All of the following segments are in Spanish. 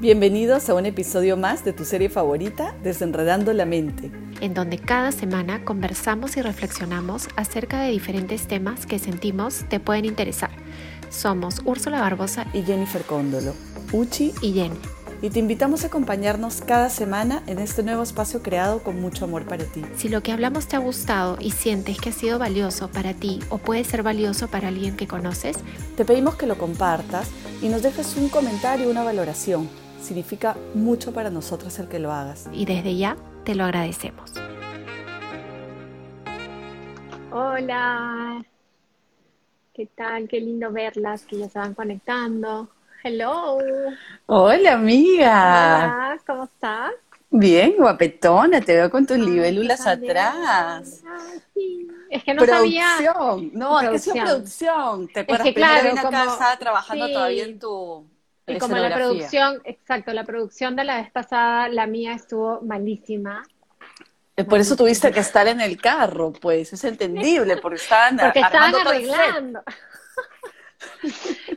Bienvenidos a un episodio más de tu serie favorita, Desenredando la Mente, en donde cada semana conversamos y reflexionamos acerca de diferentes temas que sentimos te pueden interesar. Somos Úrsula Barbosa y Jennifer Cóndolo, Uchi y Jenny. Y te invitamos a acompañarnos cada semana en este nuevo espacio creado con mucho amor para ti. Si lo que hablamos te ha gustado y sientes que ha sido valioso para ti o puede ser valioso para alguien que conoces, te pedimos que lo compartas y nos dejes un comentario una valoración significa mucho para nosotros el que lo hagas. Y desde ya te lo agradecemos. Hola, ¿qué tal? Qué lindo verlas que ya se van conectando. Hello. Hola, amiga. Hola, ¿cómo estás? Bien, guapetona, te veo con tus libélulas atrás. sí. Es que no producción. No, es que es producción. ¿Te acuerdas? Es que, claro, como... estaba trabajando todavía en tu y como la producción, exacto, la producción de la vez pasada, la mía estuvo malísima. Eh, por eso tuviste que estar en el carro, pues, es entendible, porque estaban, porque estaban arreglando.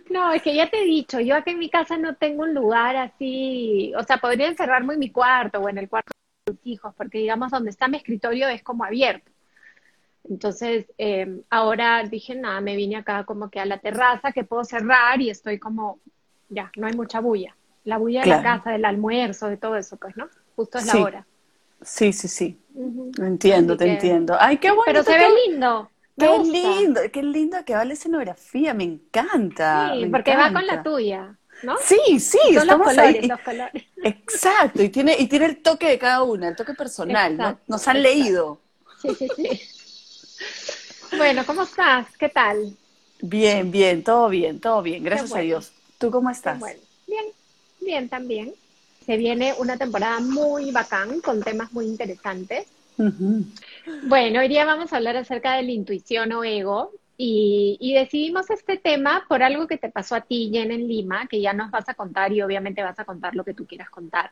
No, es que ya te he dicho, yo aquí en mi casa no tengo un lugar así, o sea, podría encerrarme en mi cuarto o en el cuarto de mis hijos, porque digamos donde está mi escritorio es como abierto. Entonces, eh, ahora dije, nada, me vine acá como que a la terraza que puedo cerrar y estoy como ya, no hay mucha bulla. La bulla de la casa, del almuerzo, de todo eso, pues, ¿no? Justo es la hora. Sí, sí, sí. Entiendo, te entiendo. Ay, qué bueno. Pero se ve lindo. qué lindo, qué lindo que va la escenografía, me encanta. Sí, porque va con la tuya. ¿No? Sí, sí, Son los colores, los colores. Exacto, y tiene, y tiene el toque de cada una, el toque personal, ¿no? Nos han leído. Sí, sí, sí. Bueno, ¿cómo estás? ¿Qué tal? Bien, bien, todo bien, todo bien, gracias a Dios. ¿Tú cómo estás? Bueno, bien, bien también. Se viene una temporada muy bacán con temas muy interesantes. Bueno, hoy día vamos a hablar acerca de la intuición o ego y, decidimos este tema por algo que te pasó a ti, Jen, en Lima, que ya nos vas a contar y obviamente vas a contar lo que tú quieras contar,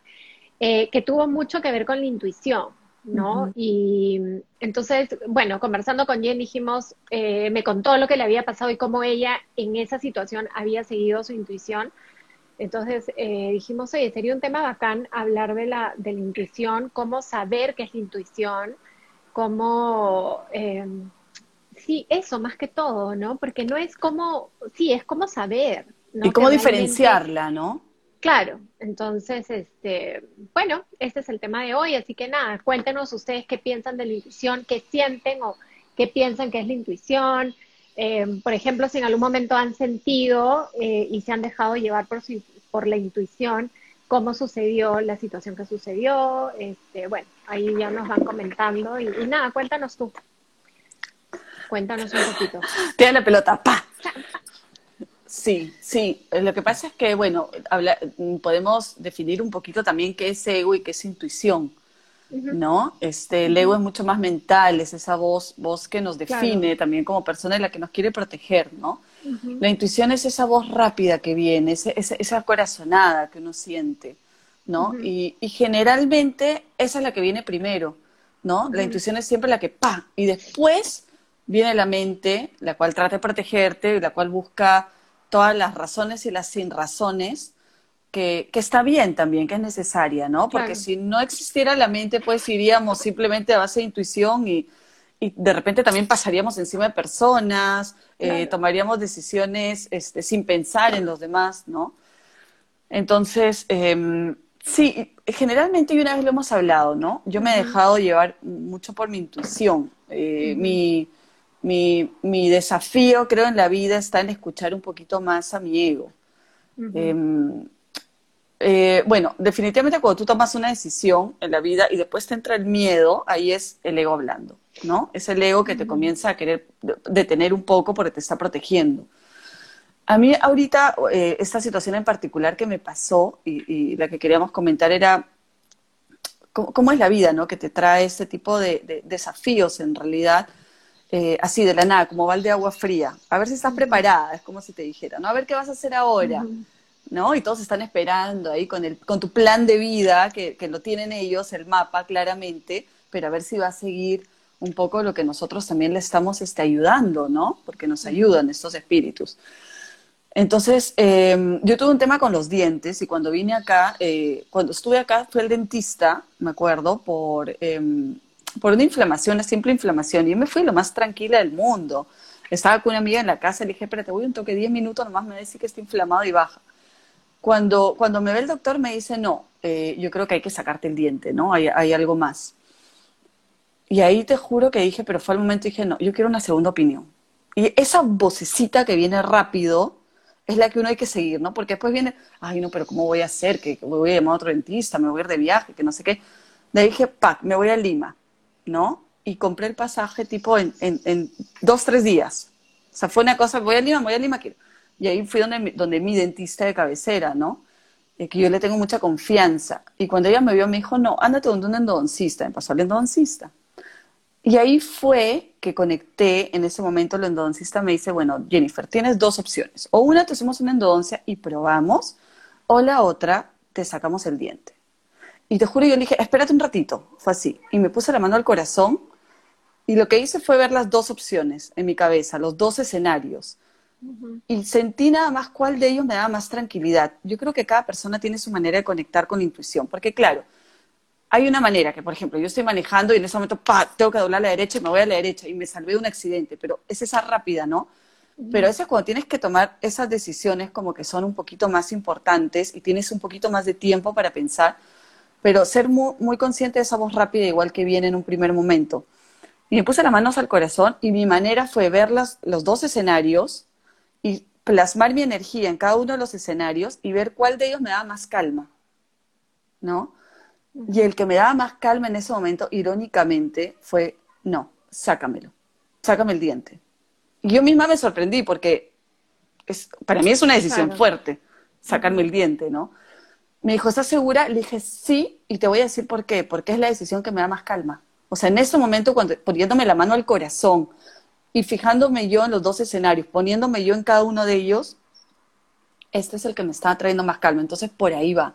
eh, que tuvo mucho que ver con la intuición. ¿No? Y entonces, bueno, conversando con Jen dijimos, eh, me contó lo que le había pasado y cómo ella en esa situación había seguido su intuición. Entonces eh, dijimos, oye, sería un tema bacán hablar de la, de la intuición, cómo saber qué es la intuición, cómo, eh, sí, eso más que todo, ¿no? Porque no es como, sí, es como saber. ¿no? Y cómo diferenciarla, ¿no? Claro, entonces, este, bueno, este es el tema de hoy, así que nada, cuéntenos ustedes qué piensan de la intuición, qué sienten o qué piensan que es la intuición. Eh, por ejemplo, si en algún momento han sentido eh, y se han dejado llevar por, por la intuición, cómo sucedió la situación que sucedió, este, bueno, ahí ya nos van comentando y, nada, cuéntanos tú. Cuéntanos un poquito. Tiene la pelota, pa. Sí, sí. Lo que pasa es que, bueno, podemos definir un poquito también qué es ego y qué es intuición, ¿no? Este, el ego es mucho más mental, es esa voz, voz que nos define también como persona y la que nos quiere proteger, ¿no? La intuición es esa voz rápida que viene, esa, esa corazonada que uno siente, ¿no? y, generalmente esa es la que viene primero, ¿no? La intuición es siempre la que pa, y después viene la mente, la cual trata de protegerte, la cual busca todas las razones y las sin razones, que, que, está bien también, que es necesaria, ¿no? Porque si no existiera la mente, pues iríamos simplemente a base de intuición y, y de repente también pasaríamos encima de personas, eh, tomaríamos decisiones este, sin pensar en los demás, ¿no? Entonces, eh, sí, generalmente, y una vez lo hemos hablado, ¿no? Yo me he dejado llevar mucho por mi intuición. Eh, mi mi, mi, desafío, creo, en la vida está en escuchar un poquito más a mi ego. Em, eh, bueno, definitivamente cuando tú tomas una decisión en la vida y después te entra el miedo, ahí es el ego hablando, ¿no? Es el ego que te comienza a querer detener un poco porque te está protegiendo. A mí ahorita eh, esta situación en particular que me pasó y, la que queríamos comentar era cómo, es la vida, ¿no? Que te trae este tipo de desafíos en realidad eh, así de la nada, como balde de agua fría. A ver si estás preparada, es como si te dijera, ¿no? A ver qué vas a hacer ahora, ¿no? Y todos están esperando ahí con, el, con tu plan de vida, que, que lo tienen ellos, el mapa claramente, pero a ver si va a seguir un poco lo que nosotros también le estamos este, ayudando, ¿no? Porque nos ayudan estos espíritus. Entonces, em, yo tuve un tema con los dientes y cuando vine acá, eh, cuando estuve acá, fue el dentista, me acuerdo, por, em, por una inflamación, una simple inflamación. Y yo me fui lo más tranquila del mundo. Estaba con una amiga en la casa, le dije, espérate, voy un toque, 10 minutos nomás, me decir que está inflamado y baja. Cuando, cuando me ve el doctor me dice, no, eh, yo creo que hay que sacarte el diente, ¿no? Hay, hay algo más. Y ahí te juro que dije, pero fue el momento dije, no, yo quiero una segunda opinión. Y esa vocecita que viene rápido es la que uno hay que seguir, ¿no? Porque después viene, ay, no, pero ¿cómo voy a hacer? Que, voy a llamar a otro dentista, me voy a ir de viaje, que no sé qué. Ahí dije, pac, me voy a Lima, ¿no? Y compré el pasaje tipo en, en, dos, tres días. O sea, fue una cosa, voy a Lima, voy a Lima, quiero. Y ahí fui donde, donde mi dentista de cabecera, ¿no? que yo le tengo mucha confianza. Y cuando ella me vio, me dijo, no, ándate donde un endodoncista. Me pasó al endodoncista. Y ahí fue que conecté, en ese momento el endodoncista me dice, bueno, Jennifer, tienes dos opciones. O una, te hacemos una endodoncia y probamos, o la otra, te sacamos el diente. Y te juro, yo le dije, espérate un ratito, fue así. Y me puse la mano al corazón y lo que hice fue ver las dos opciones en mi cabeza, los dos escenarios. Y sentí nada más cuál de ellos me daba más tranquilidad. Yo creo que cada persona tiene su manera de conectar con la intuición, porque claro, hay una manera que, por ejemplo, yo estoy manejando y en ese momento, pa, tengo que doblar a la derecha y me voy a la derecha y me salvé de un accidente, pero es esa rápida, ¿no? Pero esa es cuando tienes que tomar esas decisiones como que son un poquito más importantes y tienes un poquito más de tiempo para pensar, pero ser muy, muy consciente de esa voz rápida igual que viene en un primer momento. Y me puse las manos al corazón y mi manera fue ver los dos escenarios y plasmar mi energía en cada uno de los escenarios y ver cuál de ellos me da más calma, ¿no? Y el que me daba más calma en ese momento, irónicamente, fue, no, sácamelo, sácame el diente. Y yo misma me sorprendí porque es, para mí es una decisión fuerte, sacarme el diente, ¿no? Me dijo, ¿estás segura? Le dije, sí, y te voy a decir por qué, porque es la decisión que me da más calma. O sea, en ese momento, cuando, poniéndome la mano al corazón y fijándome yo en los dos escenarios, poniéndome yo en cada uno de ellos, este es el que me está trayendo más calma. Entonces, por ahí va.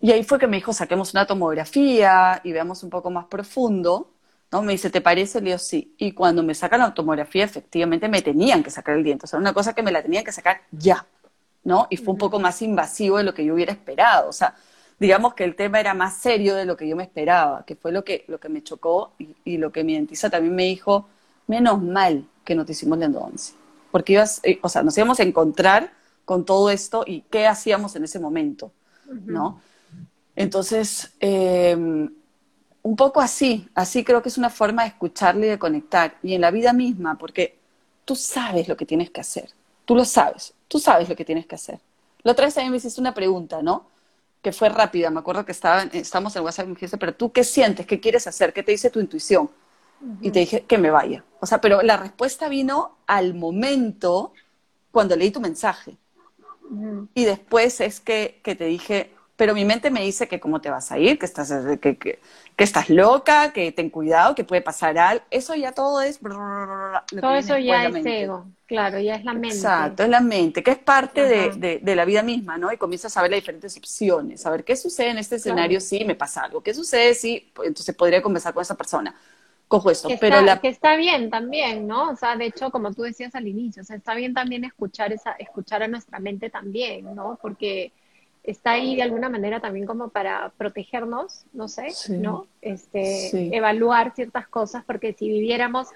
Y ahí fue que me dijo, saquemos una tomografía y veamos un poco más profundo. ¿no? Me dice, ¿te parece? Le digo, sí. Y cuando me sacan la tomografía, efectivamente me tenían que sacar el diente. O sea, una cosa que me la tenían que sacar ya, ¿no? Y fue un poco más invasivo de lo que yo hubiera esperado. O sea, digamos que el tema era más serio de lo que yo me esperaba, que fue lo que, lo que me chocó y, lo que mi dentista también me dijo, menos mal que no te hicimos la endodoncia. Porque ibas, eh, o sea, nos íbamos a encontrar con todo esto y qué hacíamos en ese momento, ¿no? Entonces, em, un poco así, así creo que es una forma de escucharle y de conectar. Y en la vida misma, porque tú sabes lo que tienes que hacer, tú lo sabes, tú sabes lo que tienes que hacer. La otra vez también me hiciste una pregunta, ¿no? Que fue rápida, me acuerdo que estaba, estábamos en WhatsApp y me dijiste, pero tú qué sientes, qué quieres hacer, qué te dice tu intuición. Y te dije que me vaya. O sea, pero la respuesta vino al momento cuando leí tu mensaje. Y después es que, que te dije, pero mi mente me dice que cómo te vas a ir, que estás, que, que, estás loca, que ten cuidado, que puede pasar algo. Eso ya todo es... todo eso ya es ego, claro, ya es la mente. Exacto, es la mente, que es parte de, de, la vida misma, ¿no? Y comienzas a ver las diferentes opciones, a ver qué sucede en este escenario si me pasa algo, qué sucede si, pues, entonces podría conversar con esa persona. Cojo eso, pero la... que está bien también, ¿no? O sea, de hecho, como tú decías al inicio, o sea, está bien también escuchar esa, escuchar a nuestra mente también, ¿no? Porque está ahí de alguna manera también como para protegernos, no sé, ¿no? Este, evaluar ciertas cosas, porque si viviéramos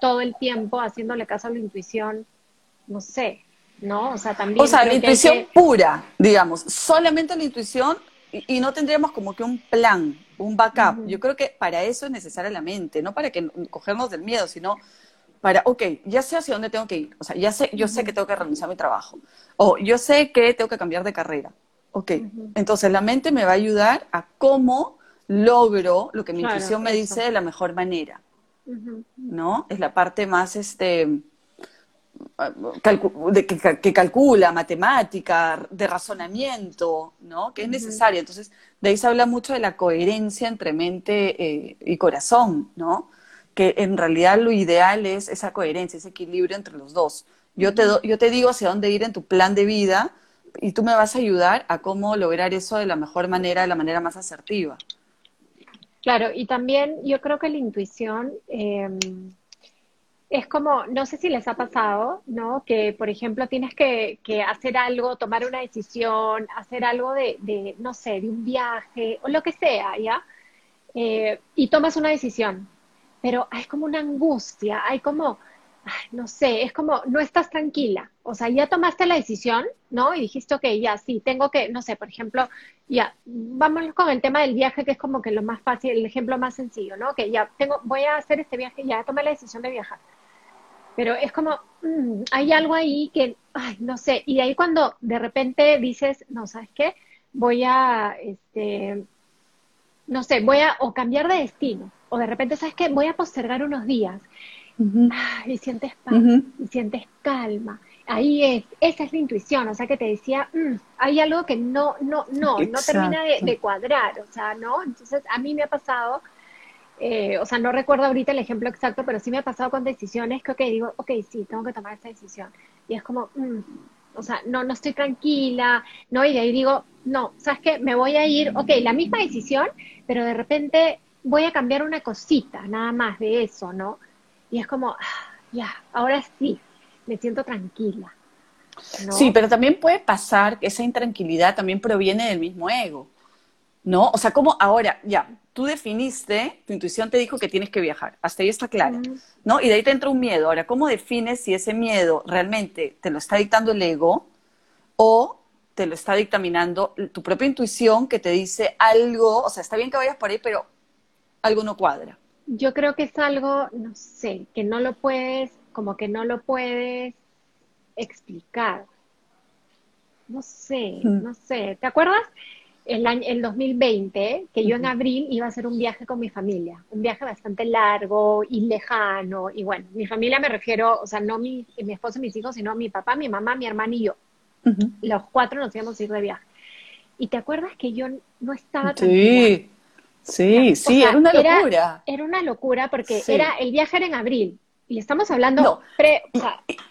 todo el tiempo haciéndole caso a la intuición, no sé, ¿no? O sea, también... O sea, la intuición pura, digamos, solamente la intuición y, no tendríamos como que un plan, un backup. Yo creo que para eso es necesaria la mente, no para que cogernos del miedo, sino para, ok, ya sé hacia dónde tengo que ir, o sea, ya sé, yo sé que tengo que renunciar a mi trabajo, o yo sé que tengo que cambiar de carrera, Ok, entonces la mente me va a ayudar a cómo logro lo que mi intuición me dice de la mejor manera, ¿no? Es la parte más, este, que, calcula, matemática, de razonamiento, ¿no? Que es necesaria. Entonces, de ahí se habla mucho de la coherencia entre mente eh, y corazón, ¿no? Que en realidad lo ideal es esa coherencia, ese equilibrio entre los dos. Yo te, yo te digo hacia dónde ir en tu plan de vida, y tú me vas a ayudar a cómo lograr eso de la mejor manera, de la manera más asertiva. Claro, y también yo creo que la intuición, em, es como, no sé si les ha pasado, ¿no? Que, por ejemplo, tienes que, hacer algo, tomar una decisión, hacer algo de, no sé, de un viaje o lo que sea, ¿ya? Eh, y tomas una decisión, pero hay como una angustia, hay como, no sé, es como, no estás tranquila. O sea, ya tomaste la decisión, ¿no? Y dijiste, ok, ya, sí, tengo que, no sé, por ejemplo, ya, vamos con el tema del viaje, que es como que lo más fácil, el ejemplo más sencillo, ¿no? Que ya tengo, voy a hacer este viaje, ya tomé la decisión de viajar. Pero es como, mm, hay algo ahí que, ay, no sé, y ahí cuando de repente dices, no, ¿sabes qué? Voy a, este, no sé, voy a o cambiar de destino, o de repente, ¿sabes qué? Voy a postergar unos días. Y sientes paz, y sientes calma. Ahí es, esa es la intuición, o sea que te decía, mm, hay algo que no, no, no, no termina de, cuadrar, o sea, ¿no? Entonces a mí me ha pasado, eh, o sea, no recuerdo ahorita el ejemplo exacto, pero sí me ha pasado con decisiones que, ok, digo, ok, sí, tengo que tomar esta decisión. Y es como, mm, o sea, no, no estoy tranquila, ¿no? Y de ahí digo, no, ¿sabes qué? Me voy a ir, ok, la misma decisión, pero de repente voy a cambiar una cosita, nada más de eso, ¿no? Y es como, ah, ya, ahora sí, me siento tranquila. Sí, pero también puede pasar que esa intranquilidad también proviene del mismo ego, ¿no? O sea, como ahora, ya, tú definiste, tu intuición te dijo que tienes que viajar, hasta ahí está claro, ¿no? Y de ahí te entra un miedo. Ahora, ¿cómo defines si ese miedo realmente te lo está dictando el ego o te lo está dictaminando tu propia intuición que te dice algo, o sea, está bien que vayas por ahí, pero algo no cuadra? Yo creo que es algo, no sé, que no lo puedes, como que no lo puedes explicar. No sé, mm. no sé. ¿Te acuerdas? El, año, el 2020, que yo en abril iba a hacer un viaje con mi familia, un viaje bastante largo y lejano, y bueno, mi familia me refiero, o sea, no mi, mi esposo y mis hijos, sino mi papá, mi mamá, mi hermana y yo. Los cuatro nos íbamos a ir de viaje. ¿Y te acuerdas que yo no estaba tranquila? Sí, sí, era una locura. Era, una locura porque era el viaje era en abril. Y estamos hablando pre,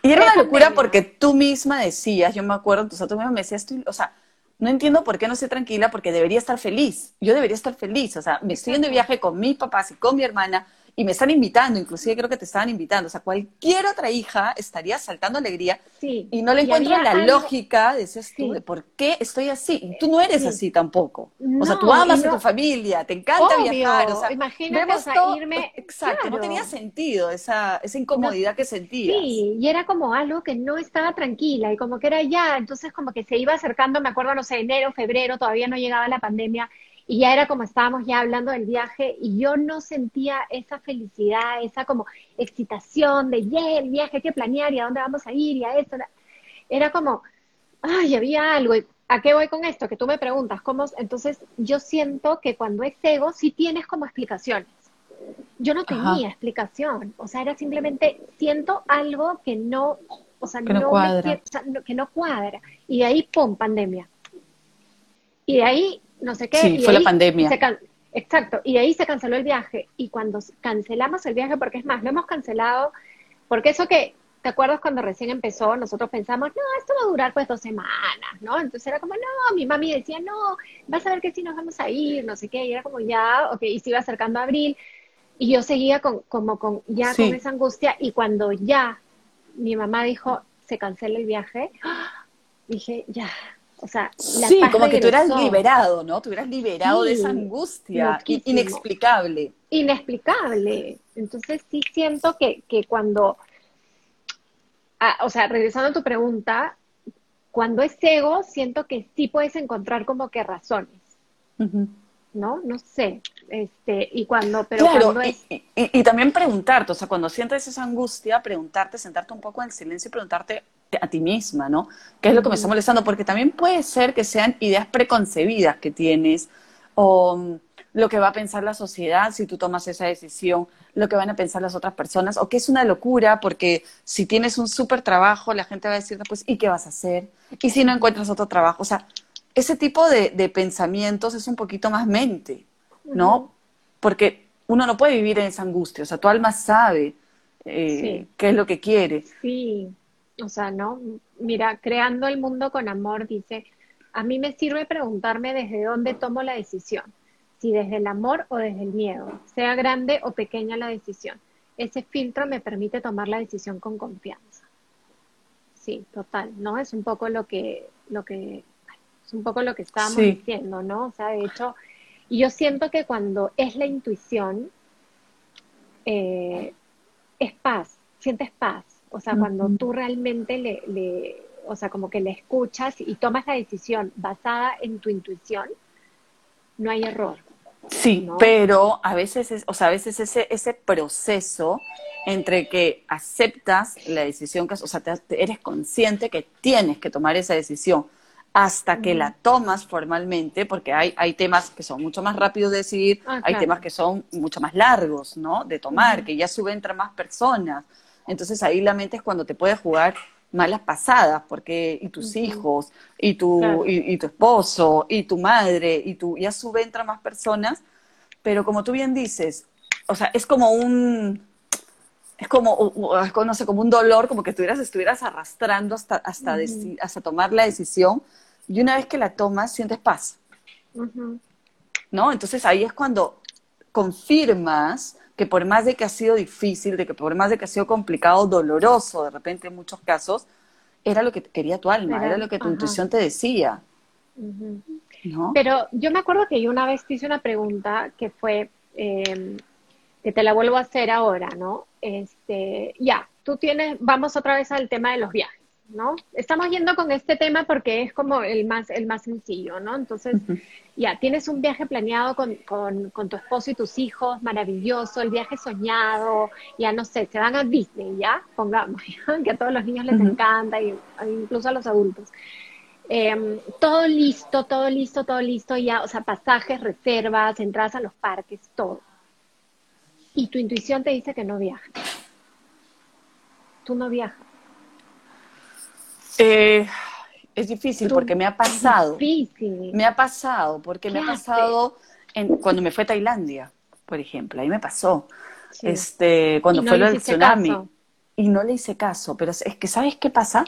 y, era una locura porque tú misma decías, yo me acuerdo, tú misma me decías, o sea, no entiendo por qué no estoy tranquila porque debería estar feliz. Yo debería estar feliz, o sea, me estoy de viaje con mis papás y con mi hermana y me están invitando, inclusive creo que te estaban invitando, o sea, cualquier otra hija estaría saltando alegría y no le encuentro la lógica, decías tú, de por qué estoy así. tú no eres así tampoco. o sea, tú amas a tu familia, te encanta viajar, o sea, imagínate irme. Exacto, no tenía sentido esa, esa incomodidad que sentías. Sí, y era como algo que no estaba tranquila y como que era ya, entonces como que se iba acercando, me acuerdo, no sé, enero, febrero, todavía no llegaba la pandemia y ya era como estábamos ya hablando del viaje y yo no sentía esa felicidad, esa como excitación de, yeah, el viaje hay que planear y a dónde vamos a ir y a esto. Era como, ay, había algo. ¿A qué voy con esto? Que tú me preguntas, ¿cómo? Entonces yo siento que cuando es ego sí tienes como explicaciones. Yo no tenía explicación, o sea, era simplemente siento algo que no, o sea, que no, cuadra. que no cuadra. Y de ahí, ¡pum!, pandemia. Y de ahí no sé qué. Sí, fue la pandemia. exacto, y ahí se canceló el viaje. Y cuando cancelamos el viaje, porque es más, lo hemos cancelado, porque eso que, ¿te acuerdas cuando recién empezó? Nosotros pensamos, no, esto va a durar pues dos semanas, ¿no? Entonces era como, no, mi mami decía, no, vas a ver que si nos vamos a ir, no sé qué, y era como ya, ok, y se iba acercando a abril. Y yo seguía con, como con, ya con esa angustia, y cuando ya mi mamá dijo, se cancela el viaje, dije, ya, o sea, sí, como que tú eras liberado, ¿no? Tú eras liberado de esa angustia inexplicable. Inexplicable. Entonces sí siento que, que cuando, ah, o sea, regresando a tu pregunta, cuando es ego, siento que sí puedes encontrar como que razones. ¿No? No sé. Este, y cuando, pero cuando es... y, y, también preguntarte, o sea, cuando sientes esa angustia, preguntarte, sentarte un poco en silencio y preguntarte, a ti misma, ¿no? ¿Qué es lo que me está molestando? Porque también puede ser que sean ideas preconcebidas que tienes o mm, lo que va a pensar la sociedad si tú tomas esa decisión, lo que van a pensar las otras personas, o que es una locura porque si tienes un súper trabajo, la gente va a decir, pues, ¿y qué vas a hacer? ¿Y si no encuentras otro trabajo? O sea, ese tipo de, pensamientos es un poquito más mente, ¿no? Porque uno no puede vivir en esa angustia, o sea, tu alma sabe eh, qué es lo que quiere. Sí. O sea, ¿no? Mira, creando el mundo con amor, dice, a mí me sirve preguntarme desde dónde tomo la decisión, si desde el amor o desde el miedo, sea grande o pequeña la decisión. ese filtro me permite tomar la decisión con confianza. Sí, total, ¿no? Es un poco lo que, lo que, es un poco lo que estábamos diciendo, ¿no? O sea, de hecho, y yo siento que cuando es la intuición, eh, es paz, sientes paz. O sea, cuando tú realmente le, le, o sea, como que le escuchas y tomas la decisión basada en tu intuición, no hay error. Sí, pero a veces, es, o sea, a veces ese, ese proceso entre que aceptas la decisión, que, o sea, eres consciente que tienes que tomar esa decisión hasta que la tomas formalmente, porque hay, hay temas que son mucho más rápidos de decidir, ah, hay temas que son mucho más largos, ¿no? De tomar, que ya suben más personas. Entonces ahí la mente es cuando te puede jugar malas pasadas, porque y tus hijos, y tu, y, tu esposo, y tu madre, y tu, ya subentra más personas, pero como tú bien dices, o sea, es como un, es como, no sé, como un dolor, como que estuvieras, estuvieras arrastrando hasta, hasta, hasta tomar la decisión, y una vez que la tomas, sientes paz. ¿No? Entonces ahí es cuando confirmas que por más de que ha sido difícil, de que por más de que ha sido complicado, doloroso de repente en muchos casos, era lo que quería tu alma, era, lo que tu intuición te decía. Pero yo me acuerdo que yo una vez te hice una pregunta que fue, em, que te la vuelvo a hacer ahora, ¿no? Este, ya, tú tienes, vamos otra vez al tema de los viajes. ¿No? Estamos yendo con este tema porque es como el más, el más sencillo, ¿no? Entonces, ya, tienes un viaje planeado con, con, tu esposo y tus hijos, maravilloso, el viaje soñado, ya no sé, se van a Disney, ¿ya? Pongamos, que a todos los niños les encanta, y, incluso a los adultos. Em, todo listo, todo listo, todo listo, ya, o sea, pasajes, reservas, entradas a los parques, todo. Y tu intuición te dice que no viajas. Tú no viajas eh, es difícil porque me ha pasado. Me ha pasado, porque me ha pasado en, cuando me fue a Tailandia, por ejemplo, ahí me pasó. Este, cuando fue lo del tsunami. Y no le hice caso, pero es que ¿sabes qué pasa?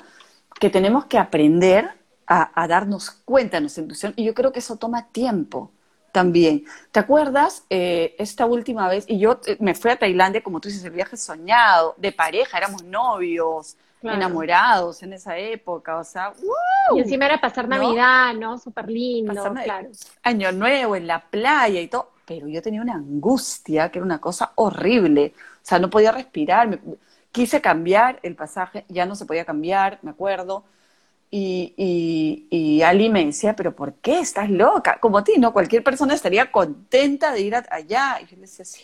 Que tenemos que aprender a, darnos cuenta de nuestra intuición y yo creo que eso toma tiempo también. ¿Te acuerdas eh, esta última vez? Y yo eh, me fui a Tailandia, como tú dices, el viaje soñado, de pareja, éramos novios, enamorados en esa época, o sea, Y encima era pasar Navidad, ¿no? Súper lindo, claro. Año Nuevo en la playa y todo, pero yo tenía una angustia que era una cosa horrible, o sea, no podía respirar, quise cambiar el pasaje, ya no se podía cambiar, me acuerdo, y, y, y, Ali me decía, pero ¿por qué estás loca? Como a ti, ¿no? Cualquier persona estaría contenta de ir allá. Y yo le decía, sí,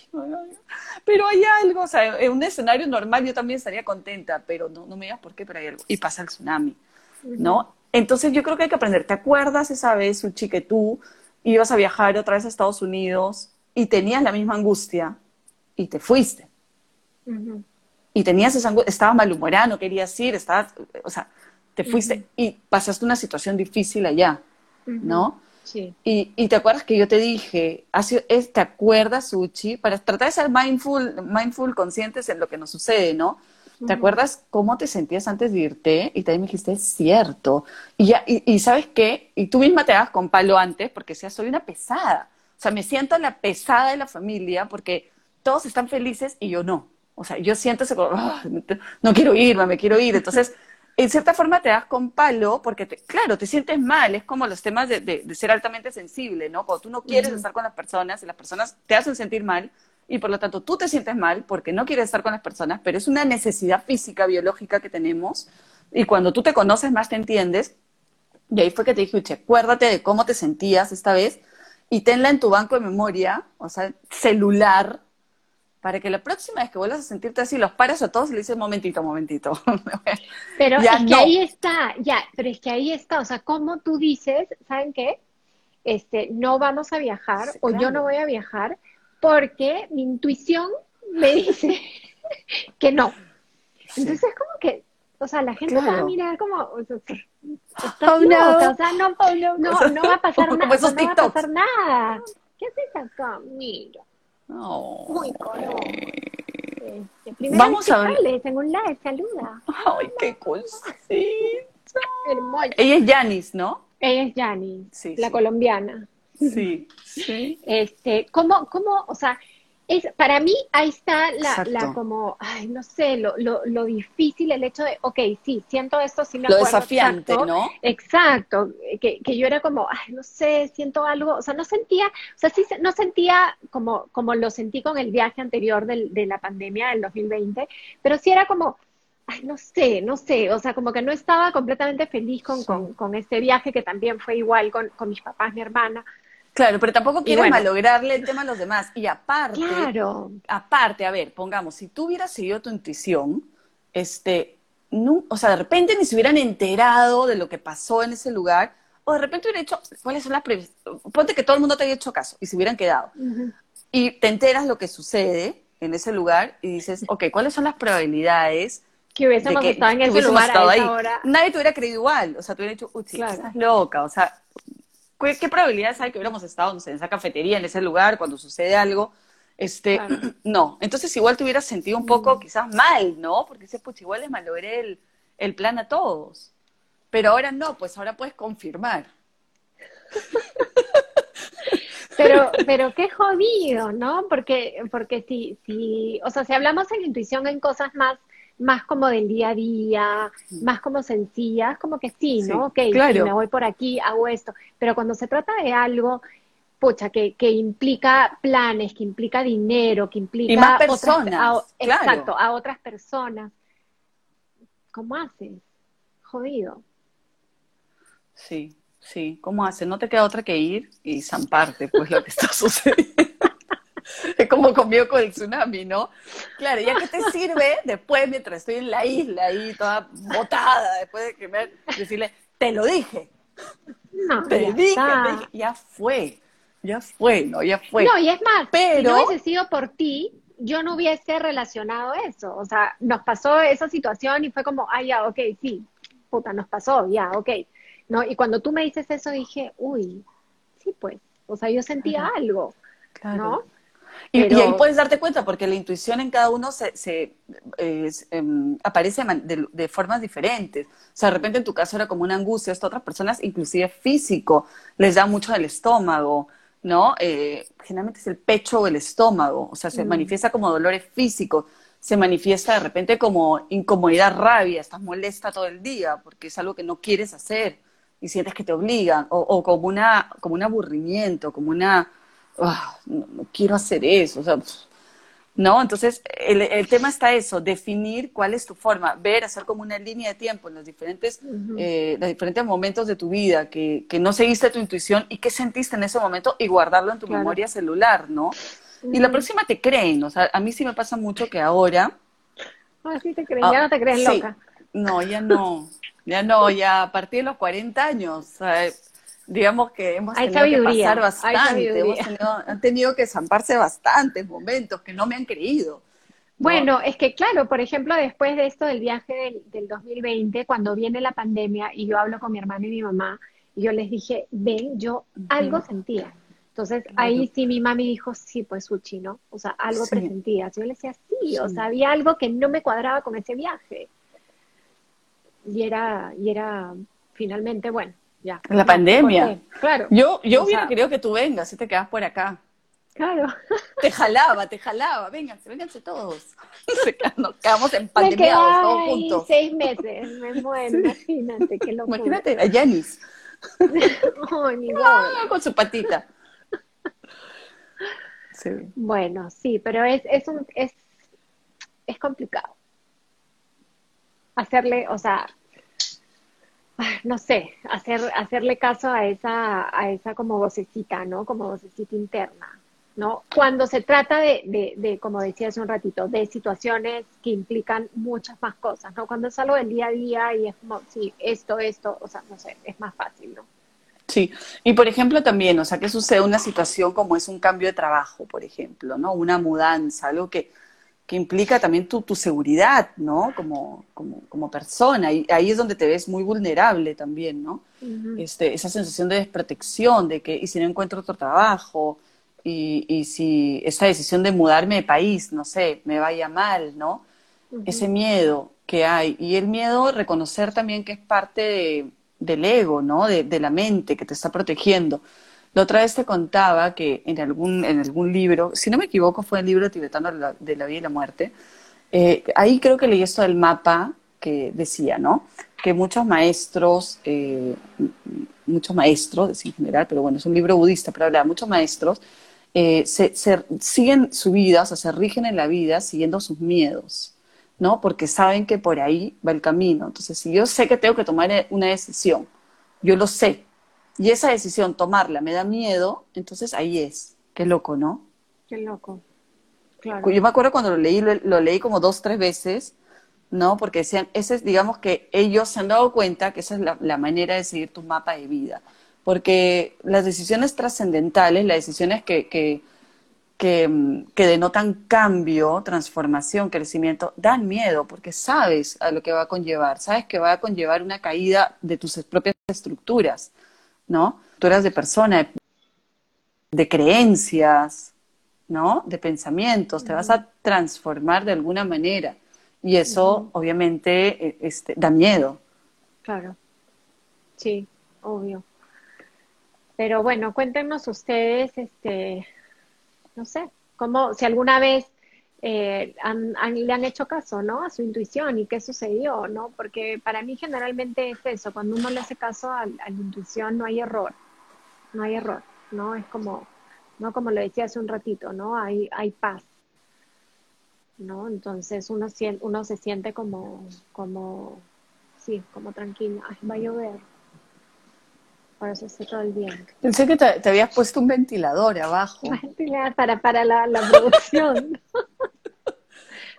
pero hay algo, o sea, en un escenario normal yo también estaría contenta, pero no, no me digas por qué, pero hay algo. Y pasa el tsunami, ¿no? Entonces yo creo que hay que aprender. ¿Te acuerdas esa vez, Uchi, que tú ibas a viajar otra vez a Estados Unidos y tenías la misma angustia y te fuiste? Y tenías esa angustia, estaba malhumorado, no querías ir, estabas, o sea, te fuiste y pasaste una situación difícil allá, ¿no? Sí. Y, y, te acuerdas que yo te dije, ¿te acuerdas, Uchi? Para tratar de ser mindful, mindful, conscientes en lo que nos sucede, ¿no? ¿Te acuerdas cómo te sentías antes de irte? Y también me dijiste, es cierto. Y, ya, y, ¿sabes qué? Y tú misma te das con palo antes porque decías, soy una pesada. O sea, me siento la pesada de la familia porque todos están felices y yo no. O sea, yo siento ese, ah, no quiero irme, me quiero ir. Entonces, en cierta forma te das con palo porque, claro, te sientes mal, es como los temas de, ser altamente sensible, ¿no? Cuando tú no quieres estar con las personas y las personas te hacen sentir mal y por lo tanto tú te sientes mal porque no quieres estar con las personas, pero es una necesidad física, biológica que tenemos y cuando tú te conoces más te entiendes. Y ahí fue que te dije, acuérdate de cómo te sentías esta vez y tenla en tu banco de memoria, o sea, celular, para que la próxima vez que vuelvas a sentirte así, los pares a todos y le dices, momentito, momentito. pero es que ahí está, ya, pero es que ahí está, o sea, como tú dices, ¿saben qué? Este, no vamos a viajar o yo no voy a viajar porque mi intuición me dice que no. Entonces es como que, o sea, la gente va a mirar como, o sea, oh, no. o sea, no, oh, no, no, no va a pasar nada, no va a pasar nada. ¿Qué haces acá? Mira. Muy color. Este, Vamos a ver. En un live, saluda. Ay, qué cosita. Ella es Janis, ¿no? Ella es Janis, la colombiana. Sí, sí. Este, ¿cómo, cómo, o sea, es, para mí ahí está la, la como, ay, no sé, lo, lo, lo, difícil, el hecho de, ok, sí, siento esto, sí me acuerdo. Lo desafiante, ¿no? Exacto, que, que yo era como, ay, no sé, siento algo, o sea, no sentía, o sea, sí, no sentía como, como lo sentí con el viaje anterior del, de la pandemia del 2020, pero sí era como, ay, no sé, no sé, o sea, como que no estaba completamente feliz con, con, con este viaje que también fue igual con, con mis papás, mi hermana. Claro, pero tampoco quieres malograrle el tema a los demás. Y aparte, aparte, a ver, pongamos, si tú hubieras seguido tu intuición, este, no, o sea, de repente ni se hubieran enterado de lo que pasó en ese lugar, o de repente hubieran hecho, ¿cuáles son las Ponte que todo el mundo te haya hecho caso y se hubieran quedado. Y te enteras lo que sucede en ese lugar y dices, ok, ¿cuáles son las probabilidades? Que hubiésemos estado en ese lugar a esa hora. Nadie te hubiera creído igual, o sea, te hubiera dicho, uy, sí, estás loca, o sea, ¿qué, probabilidades hay que hubiéramos estado en esa cafetería, en ese lugar, cuando sucede algo? Este, no. Entonces igual te hubieras sentido un poco quizás mal, ¿no? Porque dices, pues igual les malogré el, el plan a todos. Pero ahora no, pues ahora puedes confirmar. Pero, pero qué jodido, ¿no? Porque, porque si, si, o sea, si hablamos en intuición en cosas más más como del día a día, más como sencillas, como que sí, ¿no? ok, me voy por aquí, hago esto. Pero cuando se trata de algo, pucha, que, que implica planes, que implica dinero, que implica... Y más personas. Exacto, a otras personas. ¿Cómo haces? Jodido. Sí, sí. ¿Cómo haces? No te queda otra que ir y zamparte, pues, lo que está sucediendo. Es como conmigo con el tsunami, ¿no? Claro, ya que te sirve, después, mientras estoy en la isla ahí, toda botada, después de que me decirle, te lo dije. No, te dije, te dije, ya fue, ya fue, ¿no? Ya fue. No, y es más, pero... si no hubiese sido por ti, yo no hubiese relacionado eso. O sea, nos pasó esa situación y fue como, ah, ya, ok, sí, puta, nos pasó, ya, ok. ¿No? Y cuando tú me dices eso, dije, uy, sí, pues, o sea, yo sentía algo, claro. ¿no? Y, ahí puedes darte cuenta, porque la intuición en cada uno se, se em, aparece de, formas diferentes. O sea, de repente en tu caso era como una angustia, esto a otras personas, inclusive físico, les da mucho del estómago, ¿no? Eh, generalmente es el pecho o el estómago, o sea, se mm. manifiesta como dolores físicos, se manifiesta de repente como incomodidad, rabia, estás molesta todo el día porque es algo que no quieres hacer y sientes que te obligan, o, o como, una, como un aburrimiento, como una Ah, no, quiero hacer eso, o sea, ¿no? Entonces, el, tema está eso, definir cuál es tu forma, ver, hacer como una línea de tiempo en los diferentes, eh, los diferentes momentos de tu vida, que, que, no seguiste tu intuición y qué sentiste en ese momento y guardarlo en tu memoria celular, ¿no? Y la próxima te creen, o sea, a mí sí me pasa mucho que ahora... Ah, sí te creen, ya no te creen loca. No, ya no, ya no, ya a partir de los 40 años, ¿sabes? Digamos que hemos tenido que pasar bastante, hemos tenido, han tenido que zamparse bastantes momentos que no me han creído. Bueno, es que claro, por ejemplo, después de esto del viaje del, del, 2020, cuando viene la pandemia y yo hablo con mi hermano y mi mamá, y yo les dije, ven, yo algo sentía. Entonces ahí sí mi mami dijo, sí, pues Uchi, ¿no? O sea, algo presentías. Yo le decía, sí, o sea, había algo que no me cuadraba con ese viaje. Y era, y era finalmente, bueno, ya. La pandemia. Claro. Yo, yo hubiera querido que tú vengas y te quedas por acá. Claro. Te jalaba, te jalaba. Vénganse, vénganse todos. Nos quedamos en pandemia todos juntos. seis meses, me muero, imagínate, qué locura. Imagínate a Janis. oh, mi ah, con su patita. Sí. Bueno, sí, pero es, es, un, es, es complicado. Hacerle, o sea, no sé, hacer, hacerle caso a esa, a esa como vocecita, ¿no? Como vocecita interna, ¿no? Cuando se trata de, de, de, como decía hace un ratito, de situaciones que implican muchas más cosas, ¿no? Cuando es algo del día a día y es como, sí, esto, esto, o sea, no sé, es más fácil, ¿no? Sí, y por ejemplo también, o sea, ¿qué sucede una situación como es un cambio de trabajo, por ejemplo, ¿no? Una mudanza, algo que que implica también tu, tu seguridad, ¿no? Como, como, como, persona. Y ahí es donde te ves muy vulnerable también, ¿no? este, esa sensación de desprotección, de que, y si no encuentro otro trabajo, y, y si esta decisión de mudarme de país, no sé, me vaya mal, ¿no? Ese miedo que hay. Y el miedo, reconocer también que es parte de, del ego, ¿no? De, de, la mente que te está protegiendo. La otra vez te contaba que en algún, en algún libro, si no me equivoco, fue el libro tibetano de la, de la vida y la muerte, eh, ahí creo que leí esto del mapa que decía, ¿no? Que muchos maestros, eh, muchos maestros en general, pero bueno, es un libro budista, pero habla muchos maestros, eh, se, siguen su vida, o sea, se rigen en la vida siguiendo sus miedos, ¿no? Porque saben que por ahí va el camino. Entonces, si yo sé que tengo que tomar una decisión, yo lo sé, y esa decisión, tomarla, me da miedo, entonces ahí es. Qué loco, ¿no? Qué loco. Claro. Yo me acuerdo cuando lo leí, lo, leí como dos, tres veces, ¿no? Porque decían, ese es, digamos que ellos se han dado cuenta que esa es la, manera de seguir tu mapa de vida. Porque las decisiones trascendentales, las decisiones que, que, que, que, denotan cambio, transformación, crecimiento, dan miedo porque sabes a lo que va a conllevar, sabes que va a conllevar una caída de tus propias estructuras. ¿No? Tú eras de persona, de, creencias, ¿no? De pensamientos, te vas a transformar de alguna manera. Y eso, obviamente, e, este, da miedo. Claro. Sí, obvio. Pero bueno, cuéntenos ustedes, este, no sé, cómo, si alguna vez eh, le han hecho caso, ¿no? A su intuición y qué sucedió, ¿no? Porque para mí generalmente es eso, cuando uno le hace caso a, la intuición no hay error, no hay error, ¿no? Es como, ¿no? Como lo decía hace un ratito, ¿no? Hay, hay paz, ¿no? Entonces uno, uno se siente como, como, sí, como tranquilo, Ay, va a llover. Por eso está todo el viento. Pensé que te, habías puesto un ventilador abajo. Para, para la, la producción.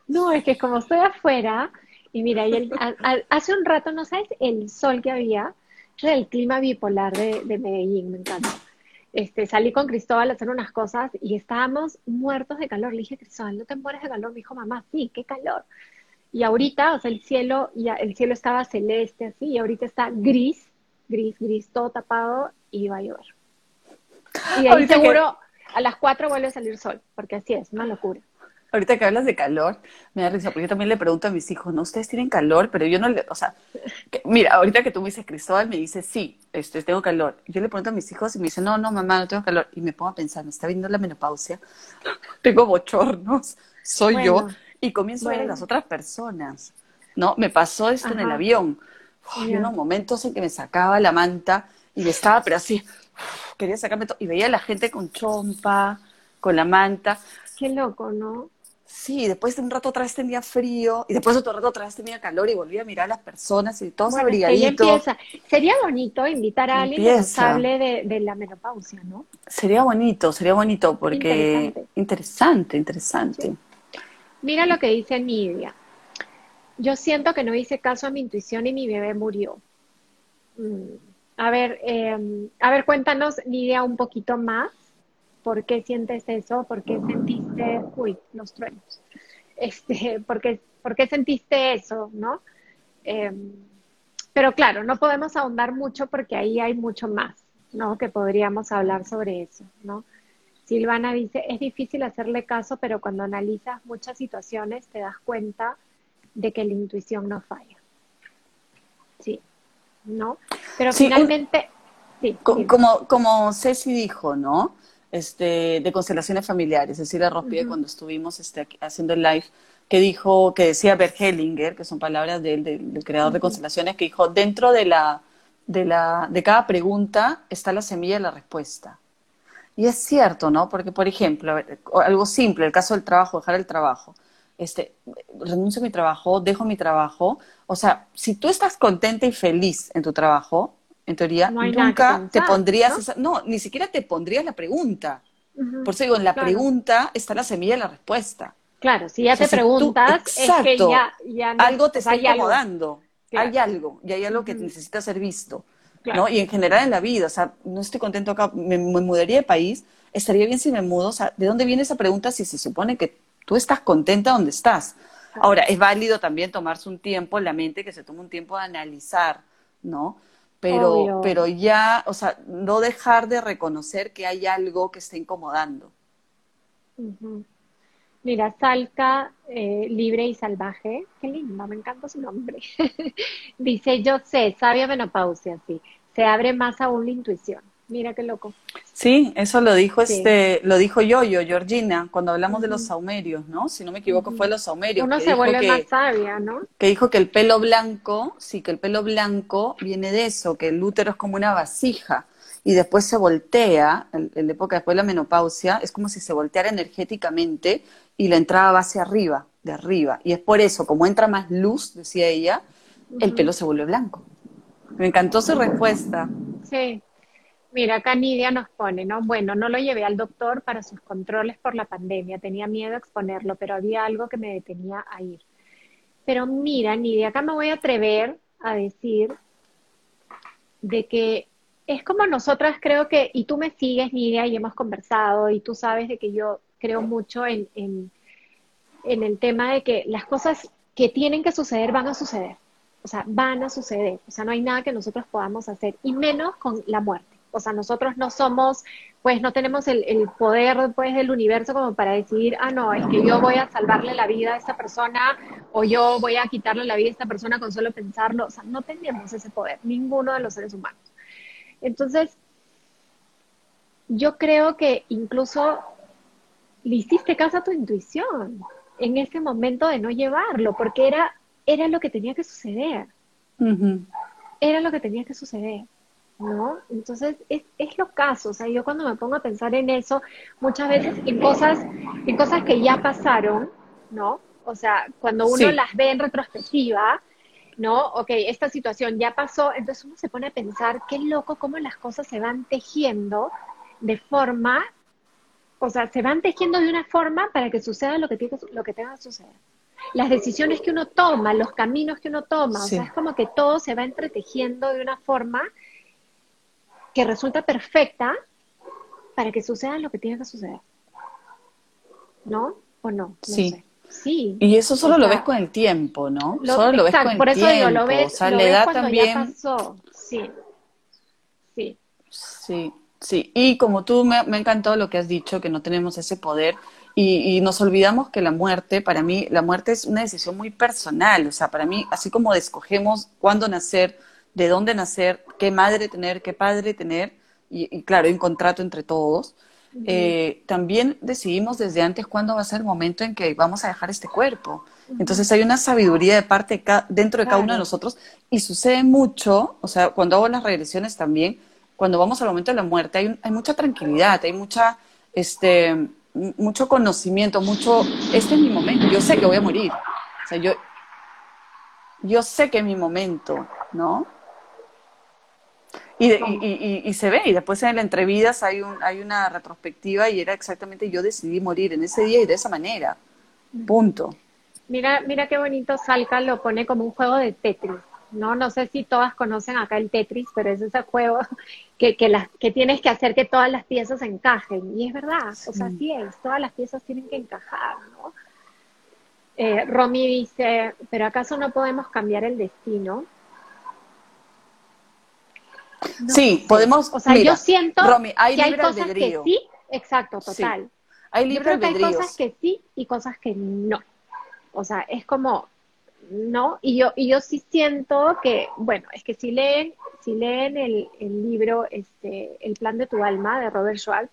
No, es que como estoy afuera, y mira, y hace un rato, ¿no sabes? El sol que había, el clima bipolar de, Medellín, me encanta. Este, salí con Cristóbal a hacer unas cosas y estábamos muertos de calor. Le dije, Cristóbal, ¿no te mueres de calor? Me dijo, mamá, sí, qué calor. Y ahorita, o sea, el cielo, ya, el cielo estaba celeste así, y ahorita está gris, gris, gris, todo tapado, y va a llover. Y ahí seguro a las cuatro vuelve a salir sol, porque así es, una locura. Ahorita que hablas de calor, me da risa, porque yo también le pregunto a mis hijos, ¿no? Ustedes tienen calor, pero yo no le, o sea, mira, ahorita que tú me dices Cristóbal, me dice, sí, este, tengo calor. Yo le pregunto a mis hijos y me dicen, no, no, mamá, no tengo calor. Y me pongo a pensar, me está viendo la menopausia, tengo bochornos, soy yo, y comienzo a ver a las otras personas, ¿no? Me pasó esto en el avión. Hay unos momentos en que me sacaba la manta y me estaba, pero así, quería sacarme todo, y veía a la gente con chompa, con la manta. Qué loco, ¿no? Sí, después de un rato otra vez tenía frío y después de otro rato otra vez tenía calor y volví a mirar a las personas y todo bueno, empieza. Sería bonito invitar a alguien que nos hable de, la menopausia, ¿no? Sería bonito, sería bonito porque interesante, interesante. Mira lo que dice Nidia. Yo siento que no hice caso a mi intuición y mi bebé murió. Mm. A ver, eh, a ver, cuéntanos, Nidia, un poquito más ¿Por qué sientes eso? ¿Por qué sentiste, uy, los truenos? Este, ¿por, qué, ¿Por qué sentiste eso? ¿No? Em, pero claro, no podemos ahondar mucho porque ahí hay mucho más, ¿no? Que podríamos hablar sobre eso, ¿no? Silvana dice, es difícil hacerle caso, pero cuando analizas muchas situaciones te das cuenta de que la intuición no falla. Sí, ¿no? Pero finalmente, sí. Como, como Ceci dijo, ¿no? este, de constelaciones familiares, Cecilia Rospie, cuando estuvimos este, haciendo el live, que dijo, que decía Bert Hellinger, que son palabras de del, creador de constelaciones, que dijo, dentro de, la, de, la, de cada pregunta está la semilla de la respuesta. Y es cierto, ¿no? Porque, por ejemplo, algo simple, el caso del trabajo, dejar el trabajo. Este, renuncio a mi trabajo, dejo mi trabajo. O sea, si tú estás contenta y feliz en tu trabajo, en teoría, nunca te pondrías, ¿no? Esa, no, ni siquiera te pondrías la pregunta. Por eso digo, en la pregunta está la semilla de la respuesta. Claro, si ya te preguntas, es que ya, ya algo te está incomodando, hay algo, y hay algo que necesita ser visto. ¿no? Y en general en la vida, o sea, no estoy contento acá, me, mudaría de país, estaría bien si me mudo, o sea, ¿de dónde viene esa pregunta si se supone que tú estás contenta donde estás? Ahora, es válido también tomarse un tiempo en la mente, que se tome un tiempo de analizar, ¿no? pero, pero ya, o sea, no dejar de reconocer que hay algo que está incomodando. Mira, Salca, eh, libre y salvaje, qué linda, me encanta su nombre. Dice, yo sé, sabia menopausia, sí, se abre más aún la intuición. Mira qué loco. Sí, eso lo dijo este, lo dijo yo, yo, Georgina, cuando hablamos de los saumerios, ¿no? Si no me equivoco, fue los saumerios. Uno se vuelve más sabia, ¿no? Que dijo que el pelo blanco, sí, que el pelo blanco viene de eso, que el útero es como una vasija y después se voltea, en, la época después de la menopausia, es como si se volteara energéticamente y la entrada va hacia arriba, de arriba. Y es por eso, como entra más luz, decía ella, el pelo se vuelve blanco. Me encantó su respuesta. Sí. Mira, acá Nidia nos pone, ¿no? Bueno, no lo llevé al doctor para sus controles por la pandemia, tenía miedo a exponerlo, pero había algo que me detenía a ir. Pero mira, Nidia, acá me voy a atrever a decir de que es como nosotras creo que, y tú me sigues, Nidia, y hemos conversado, y tú sabes de que yo creo mucho en, en, en el tema de que las cosas que tienen que suceder van a suceder. O sea, van a suceder. O sea, no hay nada que nosotros podamos hacer, y menos con la muerte o sea, nosotros no somos, pues no tenemos el, poder pues del universo como para decidir, ah, no, es que yo voy a salvarle la vida a esta persona o yo voy a quitarle la vida a esta persona con solo pensarlo, o sea, no tenemos ese poder, ninguno de los seres humanos. Entonces, yo creo que incluso le hiciste caso a tu intuición en ese momento de no llevarlo, porque era, era lo que tenía que suceder. Era lo que tenía que suceder. ¿No? Entonces, es, es lo caso, o sea, yo cuando me pongo a pensar en eso, muchas veces en cosas, en cosas que ya pasaron, ¿no? O sea, cuando uno las ve en retrospectiva, ¿no? Ok, esta situación ya pasó, entonces uno se pone a pensar, qué loco cómo las cosas se van tejiendo de forma, o sea, se van tejiendo de una forma para que suceda lo que, tiene, lo que tenga que suceder. Las decisiones que uno toma, los caminos que uno toma, o sea, es como que todo se va entretejiendo de una forma que resulta perfecta para que suceda lo que tiene que suceder. ¿No? ¿O no? sí. Sí. Y eso solo lo ves con el tiempo, ¿no? solo lo ves con el por eso Digo, lo ves, o sea, le da también. Sí. Sí. Sí. Sí, y como tú me, me, ha encantado lo que has dicho, que no tenemos ese poder y, y, nos olvidamos que la muerte, para mí, la muerte es una decisión muy personal, o sea, para mí, así como escogemos cuándo nacer, de dónde nacer, qué madre tener, qué padre tener, y, claro, hay un contrato entre todos. Eh, también decidimos desde antes cuándo va a ser el momento en que vamos a dejar este cuerpo. Entonces hay una sabiduría de parte dentro de cada uno de nosotros y sucede mucho, o sea, cuando hago las regresiones también, cuando vamos al momento de la muerte hay, hay mucha tranquilidad, hay mucha, este, mucho conocimiento, mucho, este es mi momento, yo sé que voy a morir, o sea, yo, yo sé que es mi momento, ¿no? Y, se ve, y después en el entrevidas hay, un, hay una retrospectiva y era exactamente yo decidí morir en ese día y de esa manera. Punto. Mira, mira qué bonito Salca lo pone como un juego de Tetris. No, no sé si todas conocen acá el Tetris, pero es ese juego que, que, las, que tienes que hacer que todas las piezas encajen. Y es verdad, o sea, sí es, todas las piezas tienen que encajar, ¿no? Eh, Romy dice, pero ¿acaso no podemos cambiar el destino? Sí, podemos. O sea, yo siento que hay cosas que sí, exacto, total. Hay libre yo creo que hay cosas que sí y cosas que no. O sea, es como, no, y yo, y yo sí siento que, bueno, es que si leen, si leen el, el libro, este, El plan de tu alma, de Robert Schwartz,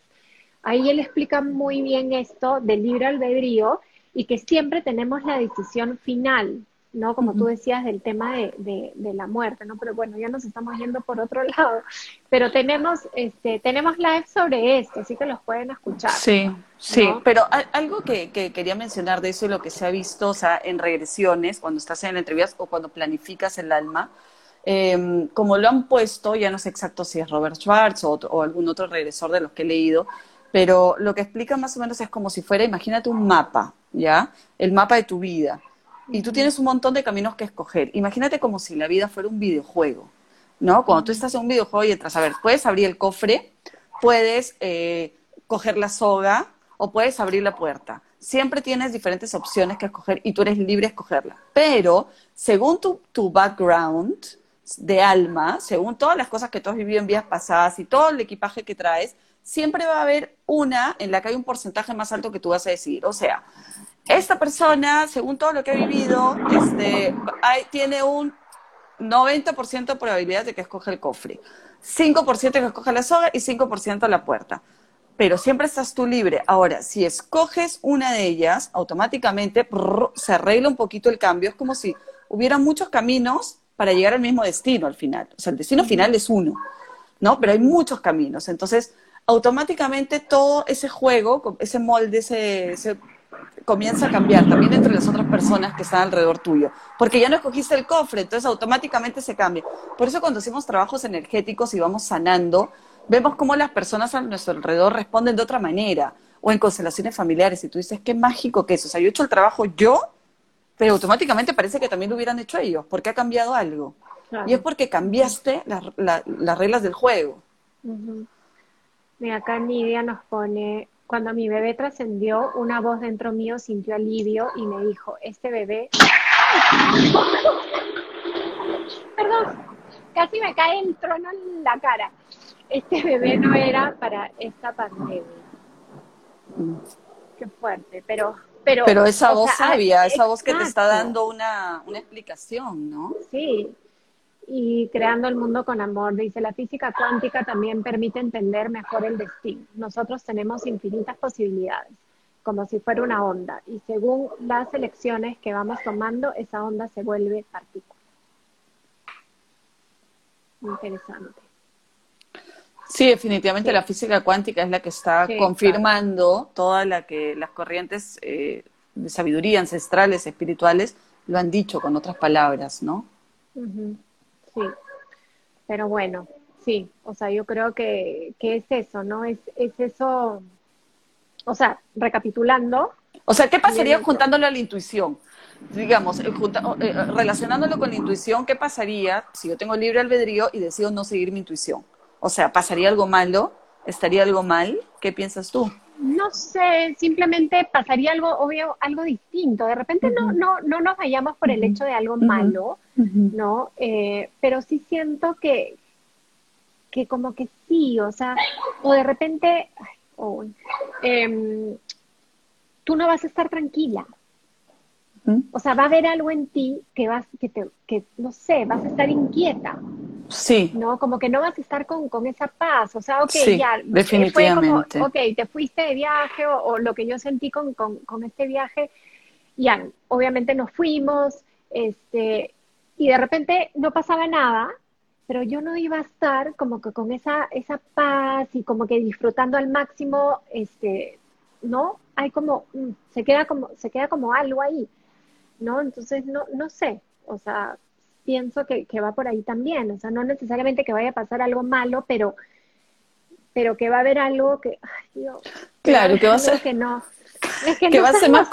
ahí él explica muy bien esto del libre albedrío y que siempre tenemos la decisión final, ¿no? Como tú decías del tema de, de, la muerte, ¿no? Pero bueno, ya nos estamos yendo por otro lado. Pero tenemos, este, tenemos live sobre esto, así que los pueden escuchar. Sí, sí, pero algo que, que, quería mencionar de eso y lo que se ha visto, o sea, en regresiones, cuando estás en entrevistas o cuando planificas el alma, em, como lo han puesto, ya no sé exacto si es Robert Schwartz o, o algún otro regresor de los que he leído, pero lo que explica más o menos es como si fuera, imagínate un mapa, ¿ya? El mapa de tu vida y tú tienes un montón de caminos que escoger. Imagínate como si la vida fuera un videojuego, ¿no? Cuando tú estás en un videojuego y entras, a ver, puedes abrir el cofre, puedes eh, coger la soga o puedes abrir la puerta. Siempre tienes diferentes opciones que escoger y tú eres libre de escogerla. Pero según tu, tu background de alma, según todas las cosas que tú has vivido en vidas pasadas y todo el equipaje que traes, siempre va a haber una en la que hay un porcentaje más alto que tú vas a decidir. O sea, esta persona, según todo lo que ha vivido, este, tiene un 90% de probabilidad de que escoge el cofre. 5% que escoja la soga y 5% la puerta. Pero siempre estás tú libre. Ahora, si escoges una de ellas, automáticamente se arregla un poquito el cambio. Es como si hubiera muchos caminos para llegar al mismo destino al final. O sea, el destino final es uno, ¿no? Pero hay muchos caminos. Entonces, automáticamente todo ese juego, ese molde, ese, ese comienza a cambiar también entre las otras personas que están alrededor tuyo, porque ya no escogiste el cofre, entonces automáticamente se cambia. Por eso cuando hacemos trabajos energéticos y vamos sanando, vemos cómo las personas a nuestro alrededor responden de otra manera, o en constelaciones familiares, y tú dices, qué mágico que es, o sea, yo he hecho el trabajo yo, pero automáticamente parece que también lo hubieran hecho ellos, porque ha cambiado algo. Y es porque cambiaste las reglas del juego. Mira, acá Nidia nos pone, cuando mi bebé trascendió, una voz dentro mío sintió alivio y me dijo, este bebé... Perdón, casi me cae el trono en la cara. Este bebé no era para esta pandemia. Qué fuerte, pero... Pero, pero esa voz sabia, esa voz que te está dando una, una explicación, ¿no? Sí, y creando el mundo con amor. Dice, la física cuántica también permite entender mejor el destino. Nosotros tenemos infinitas posibilidades, como si fuera una onda, y según las elecciones que vamos tomando, esa onda se vuelve partícula. Interesante. Sí, definitivamente la física cuántica es la que está confirmando todas la que las corrientes eh, de sabiduría ancestrales, espirituales, lo han dicho con otras palabras, ¿no? Sí, pero bueno, sí, o sea, yo creo que, que es eso, ¿no? Es, es eso, o sea, recapitulando. O sea, ¿qué pasaría juntándolo a la intuición? Digamos, eh, eh, relacionándolo con la intuición, ¿qué pasaría si yo tengo libre albedrío y decido no seguir mi intuición? O sea, ¿pasaría algo malo? ¿Estaría algo mal? ¿Qué piensas tú? No sé, simplemente pasaría algo obvio, algo distinto. De repente no, no, no nos vayamos por el hecho de algo malo, ¿no? Eh, pero sí siento que, que como que sí, o sea, o de repente, em, tú no vas a estar tranquila. O sea, va a haber algo en ti que vas, que te, que no sé, vas a estar inquieta. Sí. ¿No? Como que no vas a estar con, con esa paz. O sea, ok, ya. Eh, definitivamente. Fue ok, te fuiste de viaje o, lo que yo sentí con, con, con, este viaje, ya, obviamente nos fuimos, este, y de repente no pasaba nada, pero yo no iba a estar como que con esa, esa paz y como que disfrutando al máximo, este, ¿no? Hay como, mm, se queda como, se queda como algo ahí, ¿no? Entonces, no, no sé, o sea, pienso que, que va por ahí también, o sea, no necesariamente que vaya a pasar algo malo, pero, pero que va a haber algo que, ay Dios, claro, que va a ser, que no, que, va a ser más,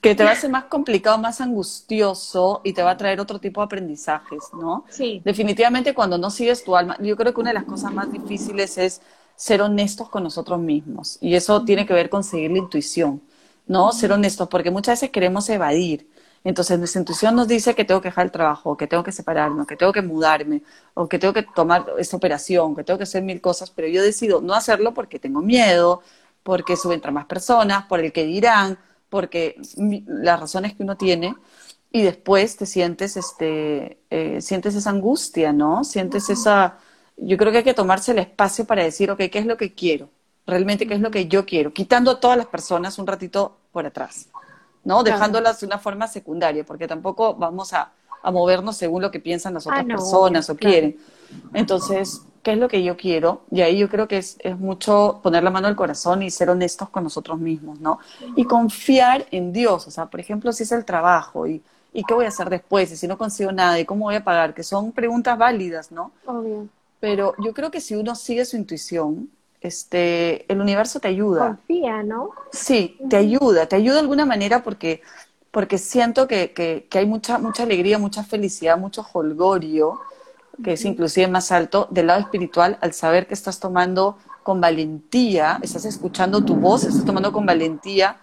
que te va a ser más complicado, más angustioso y te va a traer otro tipo de aprendizajes, ¿no? Sí. Definitivamente cuando no sigues tu alma, yo creo que una de las cosas más difíciles es ser honestos con nosotros mismos y eso tiene que ver con seguir la intuición, ¿no? Ser honestos porque muchas veces queremos evadir. Entonces nuestra intuición nos dice que tengo que dejar el trabajo, que tengo que separarme, que tengo que mudarme, o que tengo que tomar esta operación, que tengo que hacer mil cosas, pero yo decido no hacerlo porque tengo miedo, porque suben más personas, por el que dirán, porque las razones que uno tiene, y después te sientes, este, eh, sientes esa angustia, ¿no? Sientes esa, yo creo que hay que tomarse el espacio para decir, ok, ¿qué es lo que quiero? Realmente, ¿qué es lo que yo quiero? Quitando a todas las personas un ratito por atrás, ¿no? Dejándolas de una forma secundaria, porque tampoco vamos a, movernos según lo que piensan las ah, otras personas o quieren. Entonces, qué es lo que yo quiero, y ahí yo creo que es, es, mucho poner la mano al corazón y ser honestos con nosotros mismos, ¿no? Y confiar en Dios, o sea, por ejemplo, si es el trabajo y, y qué voy a hacer después, y si no consigo nada, y cómo voy a pagar, que son preguntas válidas, ¿no? Obvio. Pero yo creo que si uno sigue su intuición, este, el universo te ayuda. Confía, ¿no? Sí, te ayuda, te ayuda de alguna manera porque, porque siento que, que, que hay mucha, mucha alegría, mucha felicidad, mucho holgorio que es inclusive más alto, del lado espiritual, al saber que estás tomando con valentía, estás escuchando tu voz, estás tomando con valentía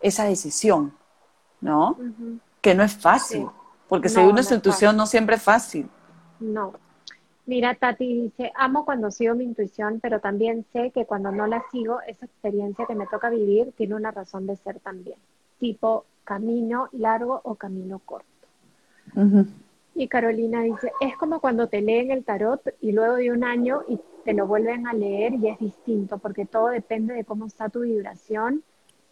esa decisión, ¿no? Que no es fácil, porque según nuestra intuición no siempre es fácil. No. Mira, Tati dice, amo cuando sigo mi intuición, pero también sé que cuando no la sigo, esa experiencia que me toca vivir tiene una razón de ser también, tipo camino largo o camino corto. Y Carolina dice, es como cuando te leen el tarot y luego de un año y te lo vuelven a leer y es distinto, porque todo depende de cómo está tu vibración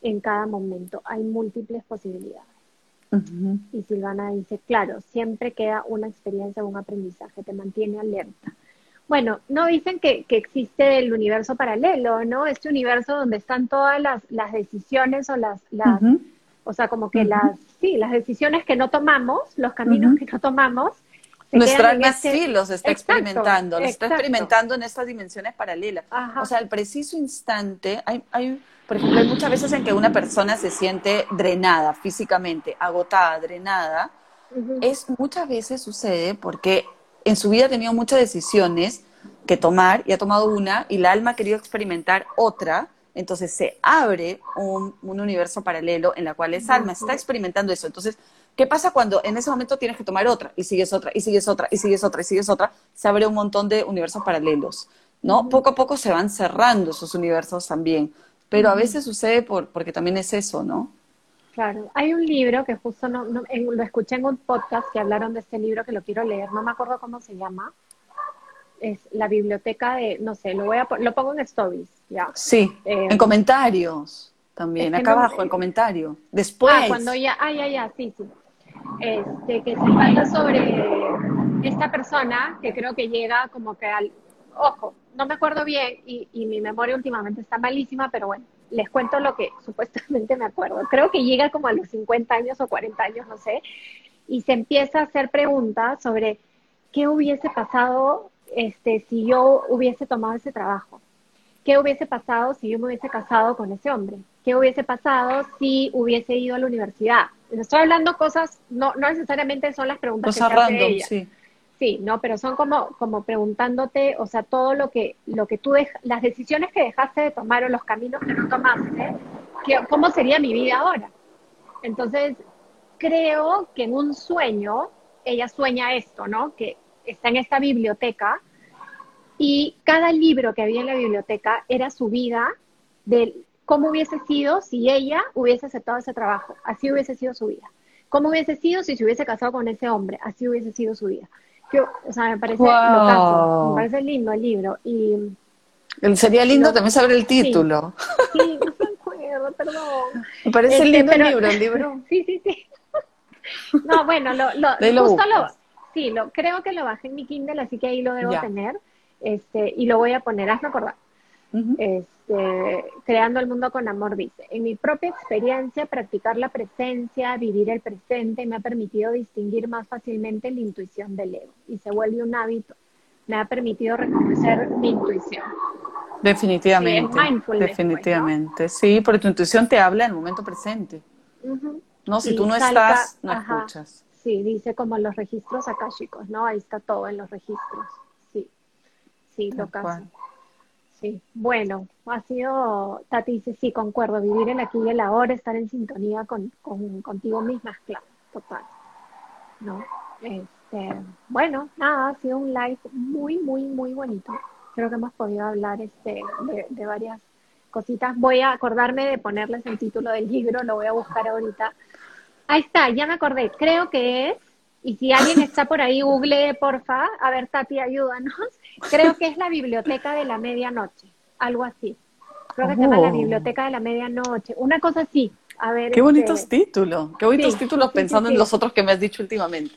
en cada momento. Hay múltiples posibilidades. Y Silvana dice, claro, siempre queda una experiencia, un aprendizaje, te mantiene alerta. Bueno, no dicen que, existe el universo paralelo, ¿no? Este universo donde están todas las, decisiones o las, las o sea, como que las, sí, las decisiones que no tomamos, los caminos que no tomamos. Nuestra alma sí los está experimentando, los está experimentando en estas dimensiones paralelas. O sea, al preciso instante, hay, hay, por ejemplo, hay muchas veces en que una persona se siente drenada físicamente, agotada, drenada. Es muchas veces sucede porque en su vida ha tenido muchas decisiones que tomar y ha tomado una y la alma ha querido experimentar otra entonces se abre un, universo paralelo en la cual esa alma está experimentando eso. Entonces, ¿qué pasa cuando en ese momento tienes que tomar otra y sigues otra y sigues otra y sigues otra y sigues otra? Se abre un montón de universos paralelos, ¿no? Poco a poco se van cerrando esos universos también, pero a veces sucede por, porque también es eso, ¿no? Claro, hay un libro que justo no, lo escuché en un podcast que hablaron de este libro que lo quiero leer, no me acuerdo cómo se llama, es la biblioteca de, no sé, lo voy a lo pongo en stories, ya. Sí, eh, en comentarios también, acá abajo, en comentario. Después. Ah, cuando ya, ah, ya, ya, sí, sí. Este, que se trata sobre esta persona que creo que llega como que al, ojo, no me acuerdo bien y, y mi memoria últimamente está malísima, pero bueno, les cuento lo que supuestamente me acuerdo. Creo que llega como a los 50 años o 40 años, no sé, y se empieza a hacer preguntas sobre qué hubiese pasado este, si yo hubiese tomado ese trabajo? ¿Qué hubiese pasado si yo me hubiese casado con ese hombre? ¿Qué hubiese pasado si hubiese ido a la universidad? Estoy hablando cosas, no, no necesariamente son las preguntas que random, ella. sí. Sí, no, pero son como, como preguntándote, o sea, todo lo que, lo que tú dejas, las decisiones que dejaste de tomar o los caminos que no tomaste, ¿cómo sería mi vida ahora? Entonces, creo que en un sueño, ella sueña esto, ¿no? Que está en esta biblioteca y cada libro que había en la biblioteca era su vida de cómo hubiese sido si ella hubiese aceptado ese trabajo, así hubiese sido su vida. ¿Cómo hubiese sido si se hubiese casado con ese hombre? Así hubiese sido su vida. Yo, o sea, me parece me parece lindo el libro. Y, Sería lindo también saber el título. Sí, no me acuerdo, perdón. Me parece este, lindo el libro, el libro. Sí, sí, sí. No, bueno, lo, lo, justo lo, Sí, lo, creo que lo bajé en mi Kindle, así que ahí lo debo tener. Este, y lo voy a poner, hazme acordar. este, creando el mundo con amor, dice. En mi propia experiencia, practicar la presencia, vivir el presente, me ha permitido distinguir más fácilmente la intuición del ego y se vuelve un hábito. Me ha permitido reconocer mi intuición. Definitivamente. Pues, definitivamente. Sí, porque tu intuición te habla en el momento presente. No, si tú no estás, no escuchas. Sí, dice como los registros akáshicos, ¿no? Ahí está todo en los registros. Sí, caso. Sí, bueno, ha sido, Tati dice, sí, concuerdo, vivir en aquí y el ahora, estar en sintonía con, contigo misma es clave, total. ¿No? Este, bueno, nada, ha sido un live muy, muy, muy bonito. Creo que hemos podido hablar este, de, de varias cositas. Voy a acordarme de ponerles el título del libro, lo voy a buscar ahorita Ahí está, ya me acordé. Creo que es, y si alguien está por ahí, google, porfa. A ver, Tati, ayúdanos. Creo que es la biblioteca de la medianoche, algo así. Creo que se llama la oh. biblioteca de la medianoche. Una cosa así. A ver. Qué bonitos este, títulos. Qué bonitos títulos pensando en los otros que me has dicho últimamente.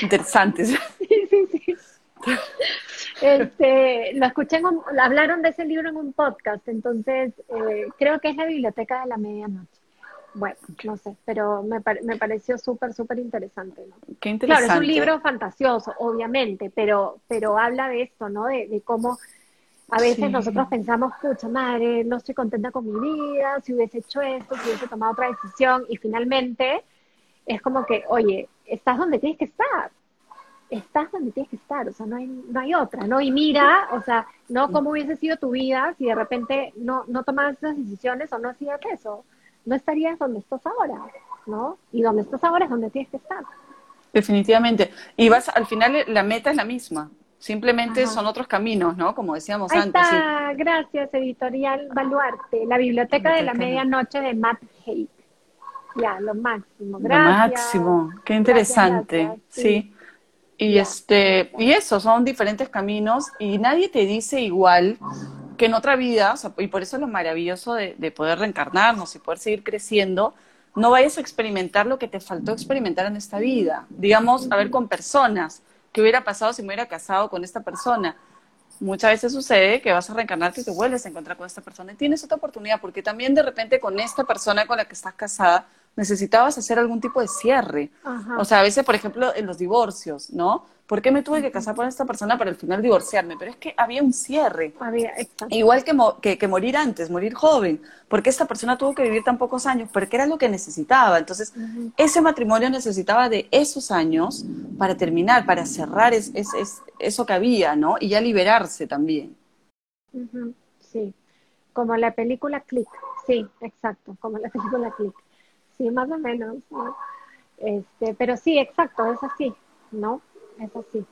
Interesantes. Sí, sí, sí. Este, lo escuché, en hablaron de ese libro en un podcast, entonces eh, creo que es la biblioteca de la medianoche. Bueno, no sé, pero me, me pareció súper, súper interesante. ¿no? Qué interesante. Claro, es un libro fantasioso, obviamente, pero, pero habla de esto, ¿no? De, cómo a veces nosotros pensamos, pucha madre, no estoy contenta con mi vida, si hubiese hecho esto, si hubiese tomado otra decisión, y finalmente es como que, oye, estás donde tienes que estar, estás donde tienes que estar, o sea, no hay, no hay otra, ¿no? Y mira, o sea, no cómo hubiese sido tu vida si de repente no, no tomabas esas decisiones o no hacías eso no estarías donde estás ahora, ¿no? Y donde estás ahora es donde tienes que estar. Definitivamente. Y vas, al final la meta es la misma. Simplemente son otros caminos, ¿no? Como decíamos Ahí antes. Está. Gracias, Editorial Baluarte. La Biblioteca de la Medianoche de Matt Haig. Ya, lo máximo. Gracias. Lo máximo. Qué interesante. Sí. Y, este, y eso, son diferentes caminos y nadie te dice igual que en otra vida, y por eso es lo maravilloso de, de, poder reencarnarnos y poder seguir creciendo, no vayas a experimentar lo que te faltó experimentar en esta vida. Digamos, a ver con personas, ¿qué hubiera pasado si me hubiera casado con esta persona? muchas veces sucede que vas a reencarnarte y te vuelves a encontrar con esta persona y tienes otra oportunidad, porque también de repente con esta persona con la que estás casada necesitabas hacer algún tipo de cierre. O sea, a veces, por ejemplo, en los divorcios, ¿no? ¿Por qué me tuve que casar con esta persona para al final divorciarme? Pero es que había un cierre. Había, Igual que, que, morir antes, morir joven. Porque esta persona tuvo que vivir tan pocos años, porque era lo que necesitaba. Entonces, ese matrimonio necesitaba de esos años para terminar, para cerrar es, eso que había, ¿no? Y ya liberarse también. Sí, como la película Click. Sí, exacto, como la película Click. Sí, más o menos. Este, pero sí, exacto, es así, ¿no? es así.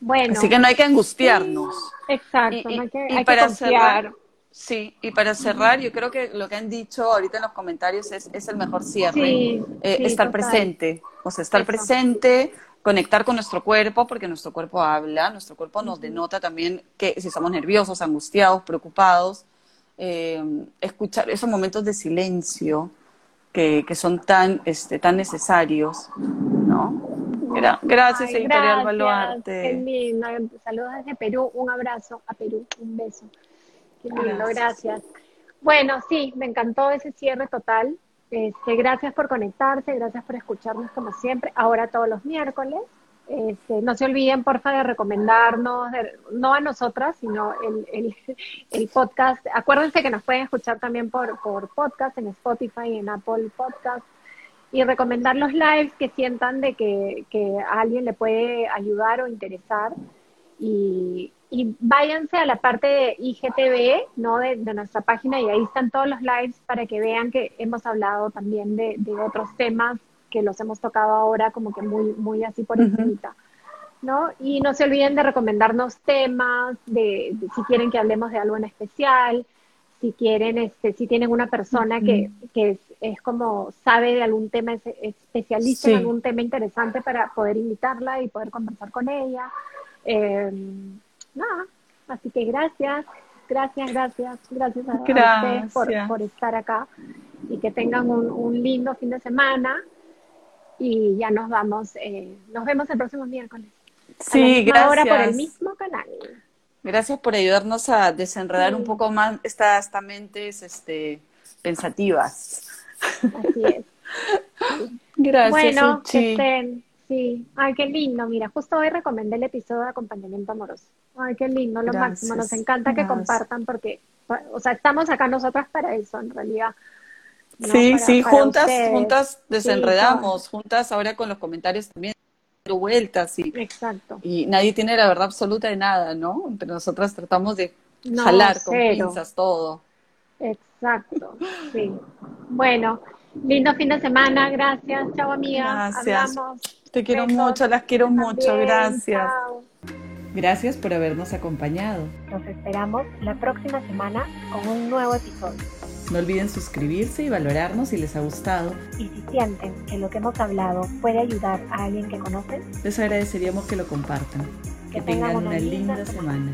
Bueno. Así que no hay que angustiarnos. exacto, no hay que, para Cerrar, sí, y para cerrar, yo creo que lo que han dicho ahorita en los comentarios es, es el mejor cierre. Eh, estar presente, o sea, estar presente, conectar con nuestro cuerpo, porque nuestro cuerpo habla, nuestro cuerpo nos denota también que si estamos nerviosos, angustiados, preocupados, eh, escuchar esos momentos de silencio que, que son tan, este, tan necesarios, ¿no? gracias, Ay, Editorial Baluarte. Saludos desde Perú. Un abrazo a Perú. Un beso. Qué lindo, gracias. Bueno, sí, me encantó ese cierre total. Este, gracias por conectarse, gracias por escucharnos como siempre. Ahora todos los miércoles. Este, no se olviden, porfa, de recomendarnos, no a nosotras, sino el, el, podcast. Acuérdense que nos pueden escuchar también por, por podcast en Spotify, en Apple Podcast, y recomendar los lives que sientan de que, a alguien le puede ayudar o interesar. Y, váyanse a la parte de IGTV, ¿no? De, nuestra página y ahí están todos los lives para que vean que hemos hablado también de, otros temas que los hemos tocado ahora como que muy, muy así por encima. ¿no? Y no se olviden de recomendarnos temas, de, si quieren que hablemos de algo en especial, si quieren, este, si tienen una persona que, que es, como sabe de algún tema, es especialista en algún tema interesante para poder invitarla y poder conversar con ella. Em, nada, así que gracias, gracias, gracias, gracias a, ustedes por, estar acá y que tengan un, lindo fin de semana y ya nos vamos, eh, nos vemos el próximo miércoles. Sí, gracias. Ahora por el mismo canal. Gracias por ayudarnos a desenredar un poco más estas, mentes este, pensativas. Así es. Gracias. Bueno, que estén. Sí, ay, qué lindo. Mira, justo hoy recomendé el episodio de acompañamiento amoroso. Ay, qué lindo, lo máximo. Nos encanta que compartan porque, o sea, estamos acá nosotras para eso, en realidad. Sí, sí, juntas, juntas desenredamos, juntas ahora con los comentarios también vueltas y, Exacto. y nadie tiene la verdad absoluta de nada, ¿no? Pero nosotras tratamos de jalar con pinzas todo. Exacto, sí. Bueno, lindo fin de semana, gracias, chao amiga. Gracias. Te quiero mucho, las quiero mucho, gracias. Gracias por habernos acompañado. Nos esperamos la próxima semana con un nuevo episodio. No olviden suscribirse y valorarnos si les ha gustado. Y si sienten que lo que hemos hablado puede ayudar a alguien que conocen, les agradeceríamos que lo compartan. Que, tengan, una, linda, semana.